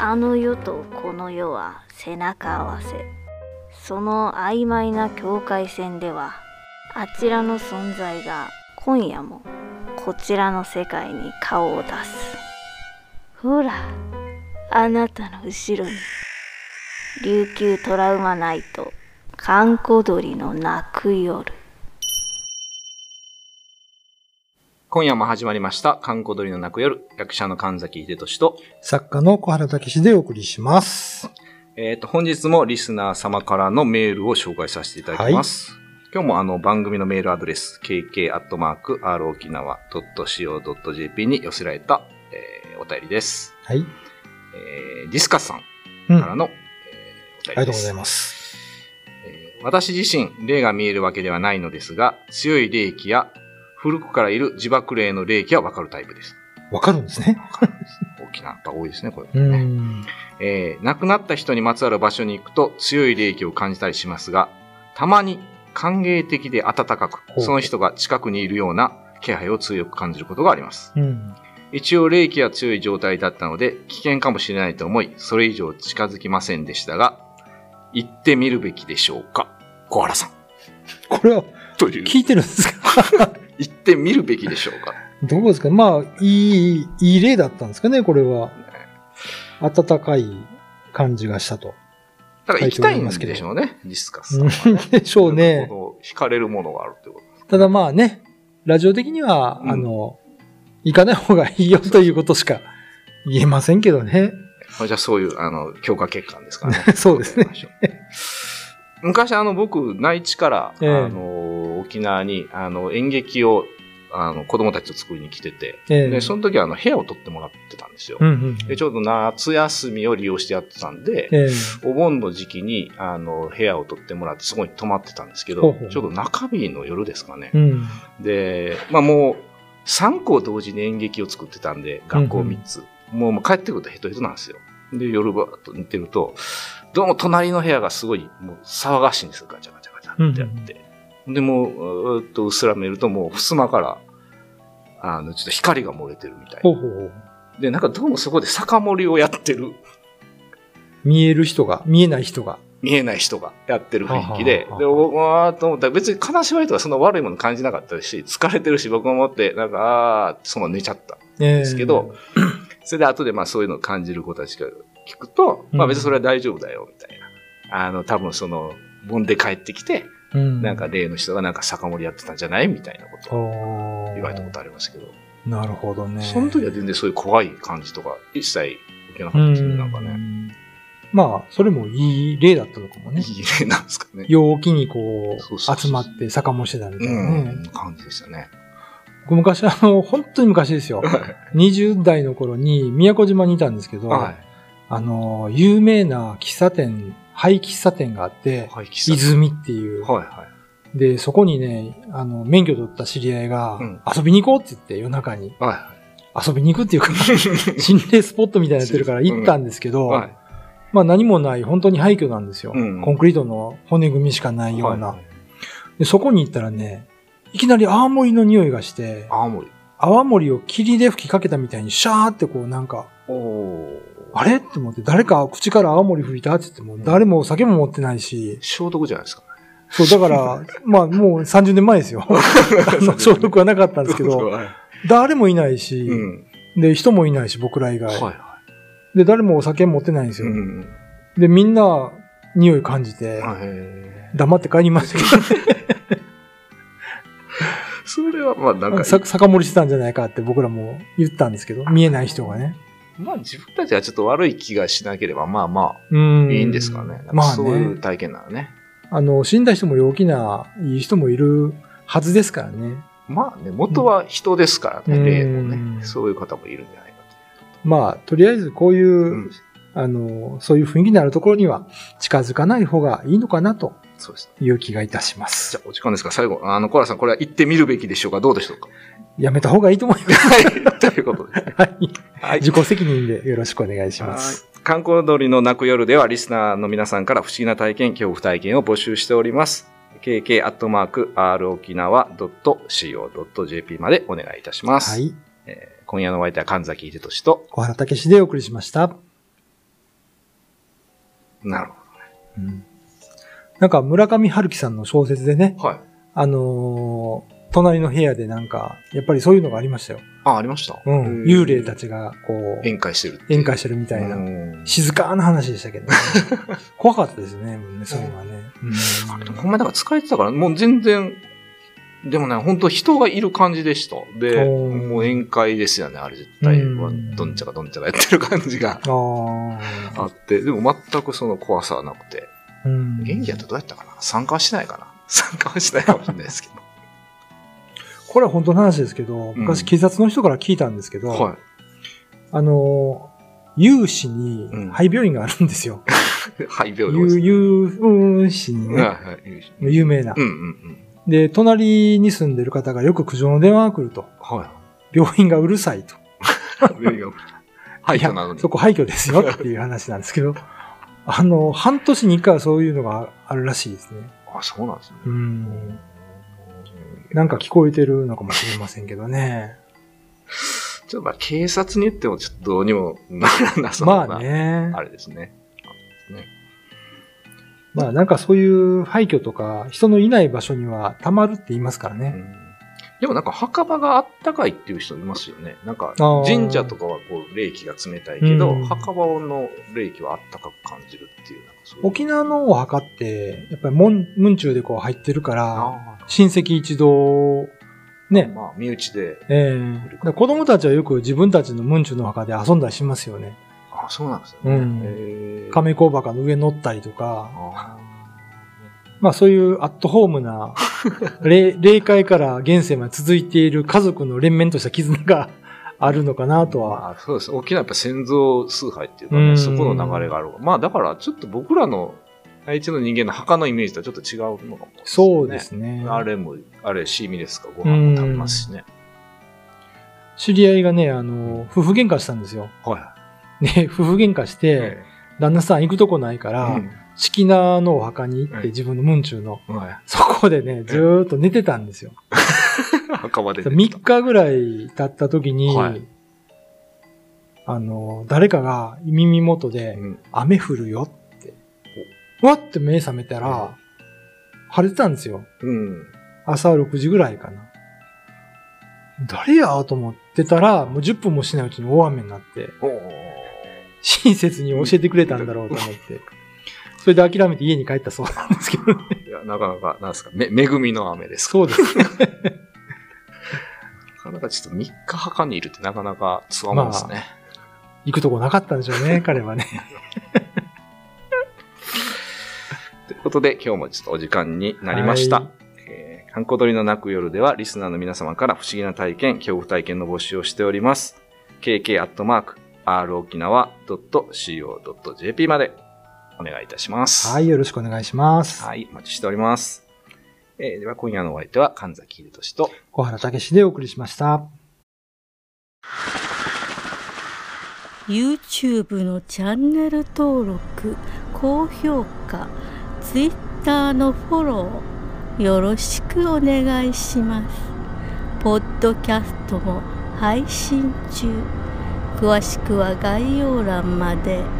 あの世とこの世は背中合わせ。その曖昧な境界線ではあちらの存在が今夜もこちらの世界に顔を出す。ほらあなたの後ろに琉球トラウマナイト閑古鳥の泣く夜。今夜も始まりました、観光鳥の泣く夜、役者の神崎秀俊と、作家の小原武史でお送りします。えっ、と、本日もリスナー様からのメールを紹介させていただきます。今日もあの番組のメールアドレス、kk.rokinawa.co.jp に寄せられた、えーお便りです。はい。えーディスカスさんうん。あからの、えーお便りです。りがとうございます。えー私自身、霊が見えるわけではないのですが、強い霊気や古くからいる自爆霊の霊気はわかるタイプです。わかるんですね。大きな、やっぱ多いですね、これ、うね。ん。えー亡くなった人にまつわる場所に行くと強い霊気を感じたりしますが、たまに歓迎的で温かく、その人が近くにいるような気配を強く感じることがあります。うん。一応霊気は強い状態だったので、危険かもしれないと思い、それ以上近づきませんでしたが、行ってみるべきでしょうか小原さん。これは。聞いてるんですか？行ってみるべきでしょうかどうですか？まあ、いい、いい例だったんですかね、これは。温かい感じがしたと。だから行きたいんでしょうね、ディスカス。でしょうね。惹かれるものがあるってことです。ただまあね、ラジオ的には、うんあの、行かない方がいいよということしか言えませんけどね。まあじゃあそういう、あの、強化欠陥ですからね。そうですね。昔あの、僕、内地から、ええあの、沖縄に、あの、演劇を、あの、子供たちと作りに来てて、ええで、その時はあの、部屋を取ってもらってたんですよ。うんうん。で、ちょうど夏休みを利用してやってたんで、ええお盆の時期に、あの、部屋を取ってもらって、そこに泊まってたんですけど、ほうほうちょうど中日の夜ですかね。うん。で、まあもう、3校同時に演劇を作ってたんで、学校3つ。もうもう帰ってくるとヘトヘトなんですよ。で、夜ばーっと寝てると、どうも隣の部屋がすごい、もう騒がしいんですよ。ガチャガチャガチャってやって。で、もう、うーっとうっすら見ると、もう、襖から、あの、ちょっと光が漏れてるみたいな。ほうほうほう。で、なんかどうもそこで酒盛りをやってる、見える人が、見えない人が。見えない人がやってる雰囲気でははは、はで、僕はと思ったら別に金縛りとかそんな悪いもの感じなかったし、疲れてるし、僕も思って、なんか、あーってそのまま寝ちゃった。ええですけど、それで後でまあそういうのを感じる子たちが聞くと、まあ別にそれは大丈夫だよ、みたいな。あの、多分その、盆で帰ってきて、うんなんか例の人がなんか酒盛りやってたんじゃないみたいなことを言われたことありますけど、なるほどね。その時は全然そういう怖い感じとか一切受けなかったですね、なんかね。ね。まあ、それもいい例だったのかもね。いい例なんですかね。陽気にこう、集まって酒もしてたみたういなね。ん、感じでしたね。僕昔あの、本当に昔ですよ。20代の頃に宮古島にいたんですけど、はい。あの、有名な喫茶店、廃喫茶店があって、泉っていう。はい、はい。で、そこにね、あの、免許取った知り合いが、うん遊びに行こうって言って夜中に。は遊びに行くっていうか、心霊スポットみたいになってるから行ったんですけい。ど、はい。まあ何もない、本当に廃墟なんですよ。うんコンクリートの骨組みしかないような。はいでそこに行ったらね、いきなり泡盛の匂いがして、青森。泡盛を霧で吹きかけたみたいにシャーってこうなんか。あれ？って思って、誰か口から泡盛吹いた？って言っても、誰も酒も持ってないし、消毒じゃないですか。そう、だから、まあもう30年前ですよ。消毒はなかったんですけど、はい。誰もいないし、うん。で、人もいないし、僕ら以外。はいはで、誰もお酒持ってないんですい。よ。うん。で、みんな、匂い感じて、はい。黙って帰りましたけ それは、まあなんど、か、さ酒盛りしてたんじゃないかって僕らも言ったんですけど、見えない人がね。まあ自分たちはちょっと悪い気がしなければ、まあまうん。あ、いいんですかね。まあそういうね。体験ならね。あの、死んだ人も陽気な、いい人もいるはずですからね。まあね、元は人ですからね、うん例のね。そういう方もいるんじゃないかまあ、とりあえずこういう、うんあの、そういう雰囲気のあるところには近づかない方がいいのかなとと。そうです。いう気がいたしまじす。ゃあ、お時間ですか最後。あの、コアラさん、これは行ってみるべきでしょうか？どうでしょうか？やめた方がいいと思います。はい。ということで。はい。はい。自己責任でよろしくお願いします。はい観光鳥の泣く夜ではリスナーの皆さんから不思議な体験、恐怖体験を募集しております。kk.rokinawa.co.jp までお願いいたします。はい。えー今夜のお相手は神崎秀俊と、小原武史でお送りしました。なるほうんなんか村上春樹さんの小説でね、ど。はい。あのー隣の部屋でなんか、やっぱりそういうのがありましたよ。あ、ありました？うん。幽霊たちが、こう、宴会してるって。宴会してるみたいな。うん静かな話でしたけど、ね、怖かったですね、もうねそういうのはね。あでもほんまだから疲れてたから、もう全然、でもね、本当人がいる感じでした。で、もう宴会ですよね、あれ絶対。うんどんちゃかどんちゃかやってる感じがあ。あって、でも全くその怖さはなくて、うん。元気やったらどうやったかな？参加はしないかな？参加はしないかもしれないですけど。これは本当の話ですけど、昔警察の人から聞いたんですけど、はあの、有志にうん廃病院があるんですよ。い。肺病院有、有志にね。有名なうん。うんうん。で、隣に住んでる方がよく苦情の電話が来ると。は病院がうるさいと。い。はい。なのに。そこ廃墟ですよっていう話なんですけど、あの、半年に一回はそういうのがあるらしいですね。あ、そうなんですね。うん。なんか聞こえてるのかもしれませんけどね。ちょっとまあ警察に言ってもちょっとどうにもならなそうな。まあね。あれですね。ねまあなんかそういう廃墟とか人のいない場所には溜まるって言いますからね。うんでもなんか墓場があったかいっていう人いますよね。なんか神社とかはこう霊気が冷たいけど、うん墓場の霊気はあったかく感じるっていう。なんかそういう沖縄のお墓って、やっぱり門、門中でこう入ってるから、あ親戚一同、ーね。まあ身内で。ええだから子供たちはよく自分たちの門中のお墓で遊んだりしますよね。あそうなんですよね。うん亀甲墓の上乗ったりとか、あまあそういうアットホームな、霊霊界から現世まで続いている家族の連綿とした絆があるのかなとーは。まあそうです。沖縄やっぱ先祖崇拝っていうかね、うんそこの流れがある。まあだからちょっと僕らの愛知の人間の墓のイメージとはちょっと違うのかも、そうですね。あれも、あれ、シーミですか、ご飯も食べますしね。知り合いがね、あの、夫婦喧嘩したんですよ。はね、夫婦喧嘩しい。て、旦那さん行くとこないから、うん式名のお墓に行っはいて自分の門中の、はい。そこでね、ずーっと寝てたんですよ。墓場で。3日ぐらい経った時に、はいあの、誰かが耳元で、うん雨降るよって。わって目覚めたら、晴れてたんですよ。うん。朝6時ぐらいかな。誰やと思ってたら、もう10分もしないうちに大雨になって、親切に教えてくれたんだろうと思って。それで諦めて家に帰ったそうなんですけどね。いや、なかなか、なんですか、め、恵みの雨ですか。そうですね。なかなかちょっと3日墓にいるってなかなかつわもんですね。行くとこなかったんでしょうね、彼はね。ということで、今日もちょっとお時間になりました。はいえー、観光鳥の泣く夜では、リスナーの皆様から不思議な体験、恐怖体験の募集をしております。kk.rokinawa.co.jp までお願いいたします。はい、よろしくお願いします。はい、お待ちしております。えーでは、今夜のお相手は神崎秀俊と、小原武史でお送りしました。YouTube のチャンネル登録高評価 Twitter のフォローよろしくお願いしますポッドキャストも配信中詳しくは概要欄まで。